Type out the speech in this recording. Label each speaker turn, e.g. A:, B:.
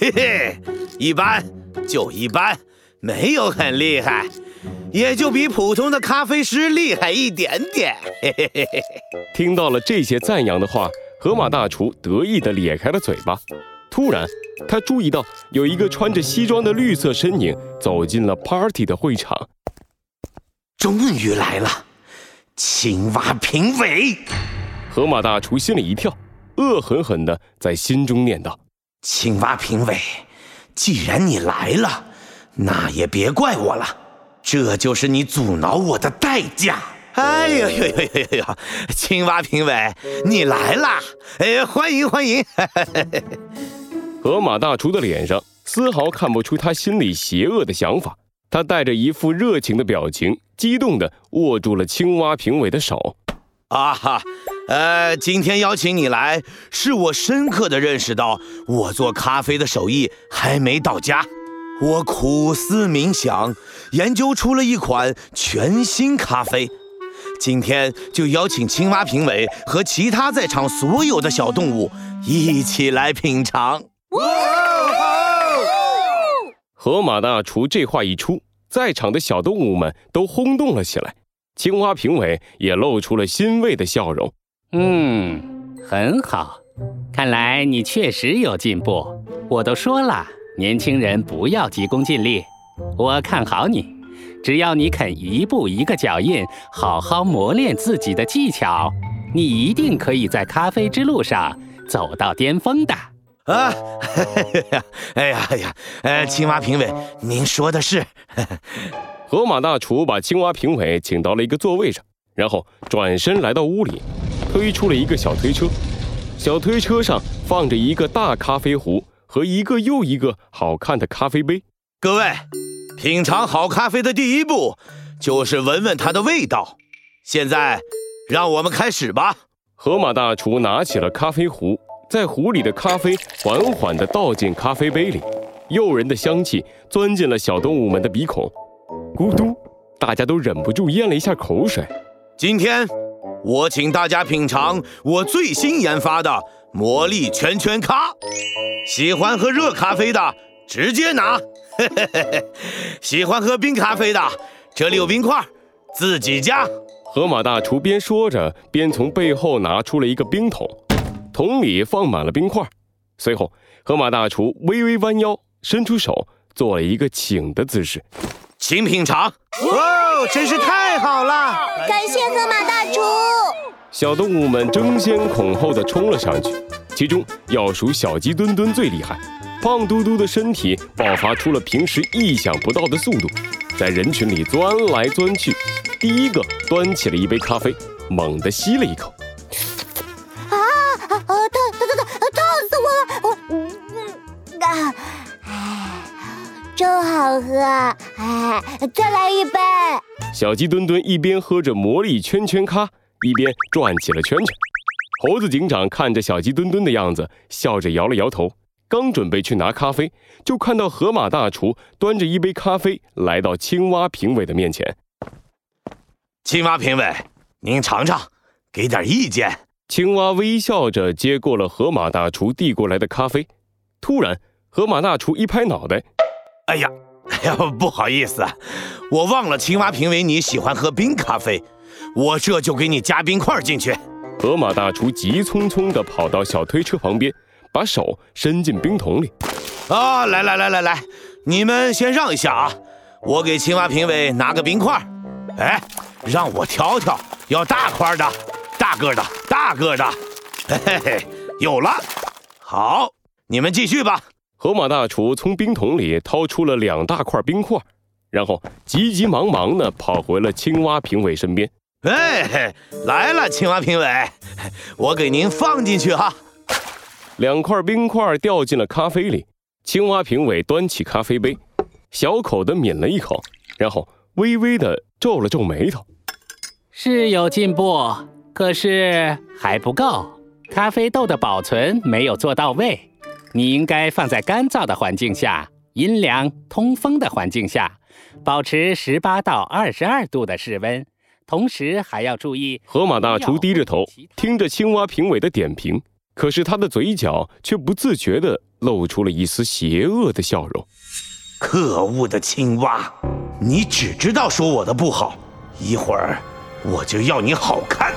A: 嘿嘿，一般，就一般，没有很厉害，也就比普通的咖啡师厉害一点点。嘿嘿嘿嘿。
B: 听到了这些赞扬的话，河马大厨得意地咧开了嘴巴。突然，他注意到有一个穿着西装的绿色身影走进了 party 的会场。
A: 终于来了，青蛙评委。
B: 河马大厨心里一跳，恶狠狠地在心中念道：“
A: 青蛙评委，既然你来了，那也别怪我了，这就是你阻挠我的代价。”哎呦呦呦呦呦！青蛙评委，你来啦！哎，欢迎欢迎！
B: 河马大厨的脸上丝毫看不出他心里邪恶的想法，他带着一副热情的表情，激动地握住了青蛙评委的手。
A: 啊哈，呃，今天邀请你来，是我深刻的认识到我做咖啡的手艺还没到家。我苦思冥想，研究出了一款全新咖啡。今天就邀请青蛙评委和其他在场所有的小动物一起来品尝。
B: 哇河马大厨这话一出，在场的小动物们都轰动了起来。青蛙评委也露出了欣慰的笑容。
C: 嗯，很好，看来你确实有进步。我都说了，年轻人不要急功近利。我看好你，只要你肯一步一个脚印，好好磨练自己的技巧，你一定可以在咖啡之路上走到巅峰的。啊，
A: 哎 呀哎呀，呃，青蛙评委，您说的是。
B: 河马大厨把青蛙评委请到了一个座位上，然后转身来到屋里，推出了一个小推车。小推车上放着一个大咖啡壶和一个又一个好看的咖啡杯。
A: 各位，品尝好咖啡的第一步就是闻闻它的味道。现在，让我们开始吧。
B: 河马大厨拿起了咖啡壶，在壶里的咖啡缓缓地倒进咖啡杯里，诱人的香气钻进了小动物们的鼻孔。咕嘟，大家都忍不住咽了一下口水。
A: 今天，我请大家品尝我最新研发的魔力圈圈咖。喜欢喝热咖啡的，直接拿；喜欢喝冰咖啡的，这里有冰块，自己加。
B: 河马大厨边说着，边从背后拿出了一个冰桶，桶里放满了冰块。随后，河马大厨微微弯腰，伸出手，做了一个请的姿势。
A: 请品尝，哇，真是太好了！
D: 感谢河马大厨。
B: 小动物们争先恐后的冲了上去，其中要数小鸡墩墩最厉害，胖嘟嘟的身体爆发出了平时意想不到的速度，在人群里钻来钻去，第一个端起了一杯咖啡，猛地吸了一口。
D: 啊啊！烫烫烫烫烫死我了！我嗯嗯啊。真好喝，哎，再来一杯！
B: 小鸡墩墩一边喝着魔力圈圈咖，一边转起了圈圈。猴子警长看着小鸡墩墩的样子，笑着摇了摇头，刚准备去拿咖啡，就看到河马大厨端着一杯咖啡来到青蛙评委的面前。
A: 青蛙评委，您尝尝，给点意见。
B: 青蛙微笑着接过了河马大厨递过来的咖啡，突然，河马大厨一拍脑袋。
A: 哎呀，哎呀，不好意思，我忘了青蛙评委你喜欢喝冰咖啡，我这就给你加冰块进去。
B: 河马大厨急匆匆地跑到小推车旁边，把手伸进冰桶里。
A: 啊，来来来来来，你们先让一下啊，我给青蛙评委拿个冰块。哎，让我挑挑，要大块的，大个的，大个的。嘿嘿嘿，有了，好，你们继续吧。
B: 河马大厨从冰桶里掏出了两大块冰块，然后急急忙忙地跑回了青蛙评委身边。
A: 哎，来了，青蛙评委，我给您放进去哈。
B: 两块冰块掉进了咖啡里，青蛙评委端起咖啡杯，小口地抿了一口，然后微微地皱了皱眉头。
C: 是有进步，可是还不够，咖啡豆的保存没有做到位。你应该放在干燥的环境下，阴凉通风的环境下，保持十八到二十二度的室温，同时还要注意。
B: 河马大厨低着头听着青蛙评委的点评，可是他的嘴角却不自觉地露出了一丝邪恶的笑容。
A: 可恶的青蛙，你只知道说我的不好，一会儿我就要你好看。